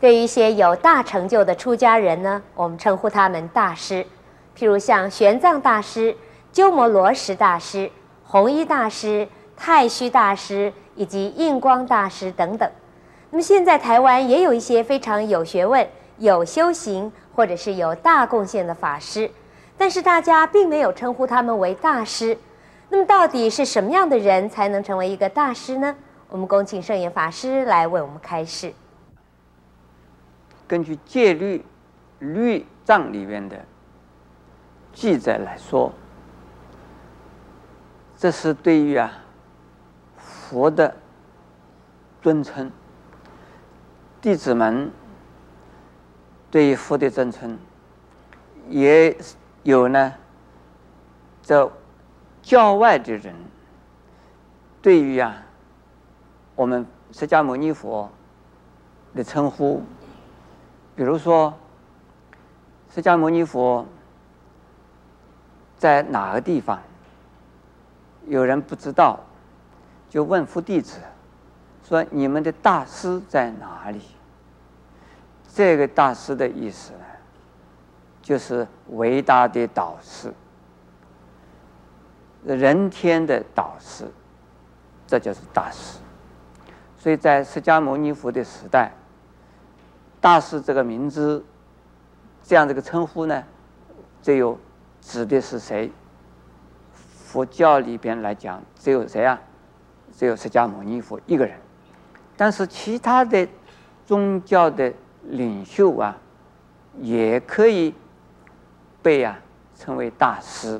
对于一些有大成就的出家人呢，我们称呼他们大师，譬如像玄奘大师、鸠摩罗什大师、弘一大师、太虚大师以及印光大师等等。那么现在台湾也有一些非常有学问、有修行或者是有大贡献的法师，但是大家并没有称呼他们为大师。那么到底是什么样的人才能成为一个大师呢？我们恭请圣严法师来为我们开示。根据戒律律藏里面的记载来说，这是对于啊佛的尊称，弟子们对于佛的尊称，也有呢，这教外的人对于啊我们释迦牟尼佛的称呼。比如说，释迦牟尼佛在哪个地方？有人不知道，就问佛弟子说：“你们的大师在哪里？”这个大师的意思呢，就是伟大的导师，人天的导师，这就是大师。所以在释迦牟尼佛的时代。大师这个名字，这样这个称呼呢，只有指的是谁？佛教里边来讲，只有谁啊？只有释迦牟尼佛一个人。但是其他的宗教的领袖啊，也可以被啊称为大师。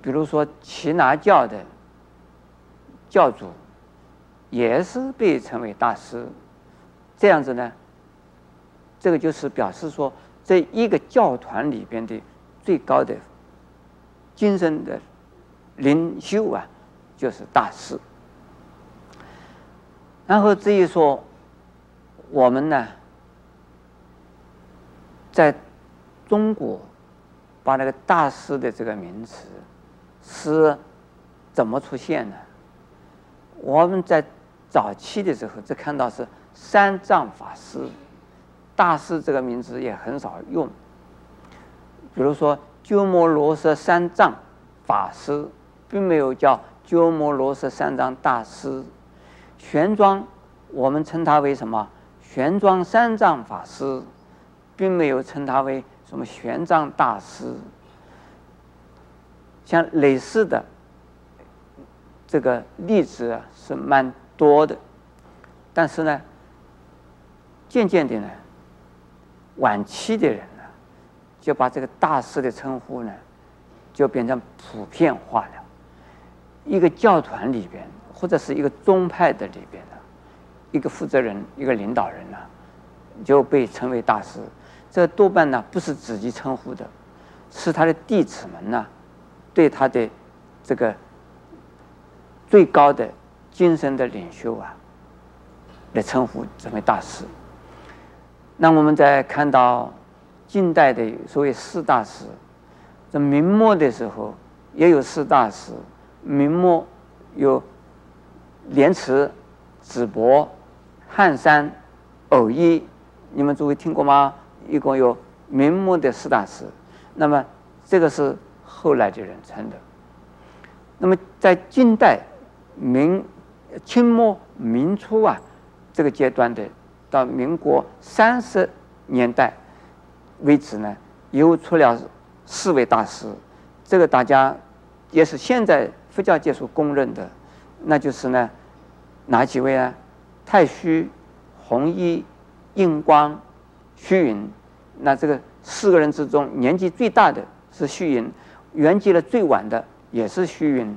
比如说耆那教的教主，也是被称为大师。这样子呢？这个就是表示说，这一个教团里边的最高的精神的领袖啊，就是大师。然后至于说，我们呢，在中国把那个大师的这个名词是怎么出现呢？我们在早期的时候只看到是三藏法师。大师这个名字也很少用，比如说鸠摩罗什三藏法师，并没有叫鸠摩罗什三藏大师。玄奘，我们称他为什么？玄奘三藏法师，并没有称他为什么玄奘大师。像类似的这个例子是蛮多的，但是呢，渐渐的呢。晚期的人呢，就把这个大师的称呼呢，就变成普遍化了。一个教团里边，或者是一个宗派的里边的，一个负责人、一个领导人呢，就被称为大师。这多半呢不是自己称呼的，是他的弟子们呢，对他的这个最高的精神的领袖啊，来称呼成为大师。那我们在看到近代的所谓四大师，在明末的时候也有四大师，明末有莲池、子博、汉山、偶一，你们诸位听过吗？一共有明末的四大师。那么这个是后来的人称的。那么在近代明、清末明初啊这个阶段的。到民国三十年代为止呢，又出了四位大师，这个大家也是现在佛教界所公认的，那就是呢哪几位啊？太虚、弘一、印光、虚云。那这个四个人之中，年纪最大的是虚云，圆寂了最晚的也是虚云。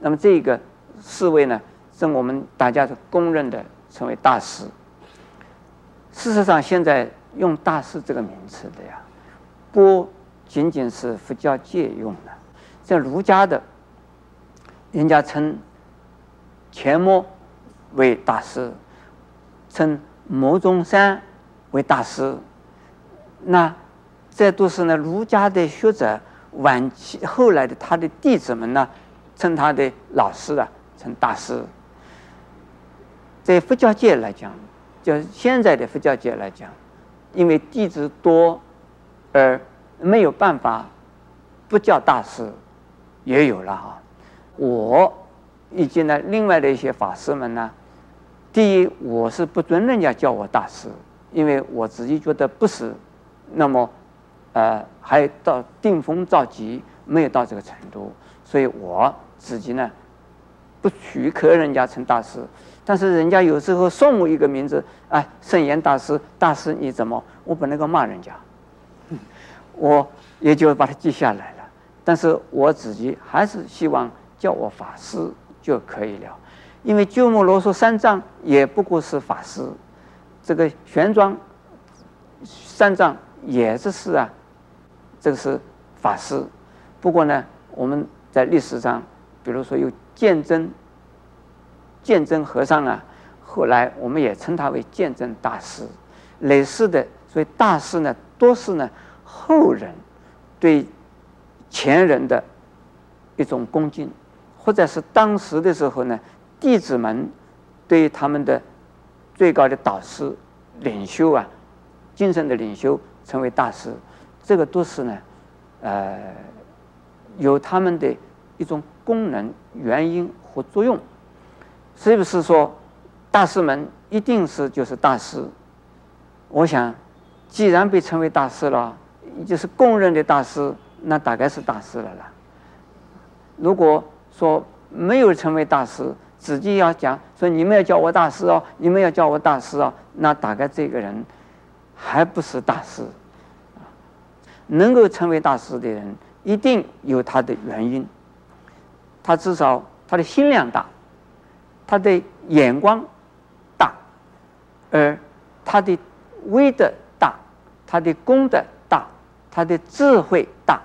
那么这个四位呢，是我们大家都公认的，成为大师。事实上，现在用“大师”这个名词的呀，不仅仅是佛教界用的，在儒家的，人家称钱穆为大师，称牟宗三为大师，那这都是呢儒家的学者晚期后来的他的弟子们呢，称他的老师啊，称大师。在佛教界来讲。就现在的佛教界来讲，因为弟子多，而没有办法不叫大师，也有了哈。我以及呢，另外的一些法师们呢，第一，我是不准人家叫我大师，因为我自己觉得不是那么，呃，还到顶峰造极，没有到这个程度，所以我自己呢，不许可人家称大师。但是人家有时候送我一个名字，哎，圣严大师，大师你怎么？我不能够骂人家，我也就把它记下来了。但是我自己还是希望叫我法师就可以了，因为鸠摩罗什三藏也不过是法师，这个玄奘三藏也是是啊，这个是法师。不过呢，我们在历史上，比如说有鉴真。鉴真和尚啊，后来我们也称他为鉴真大师。类似的，所以大师呢，多是呢后人对前人的一种恭敬，或者是当时的时候呢，弟子们对他们的最高的导师、领袖啊，精神的领袖称为大师，这个都是呢，呃，有他们的一种功能、原因和作用。是不是说大师们一定是就是大师？我想，既然被称为大师了，就是公认的大师，那大概是大师了啦。如果说没有成为大师，自己要讲说你们要叫我大师哦，你们要叫我大师哦，那大概这个人还不是大师。能够成为大师的人，一定有他的原因，他至少他的心量大。他的眼光大，而他的威德大，他的功德大，他的智慧大，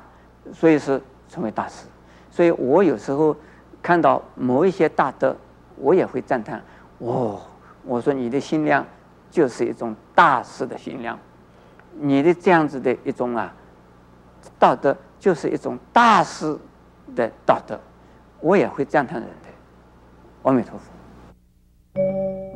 所以是成为大师。所以我有时候看到某一些大德，我也会赞叹：哦，我说你的心量就是一种大师的心量，你的这样子的一种啊道德，就是一种大师的道德，我也会赞叹人的阿弥陀佛。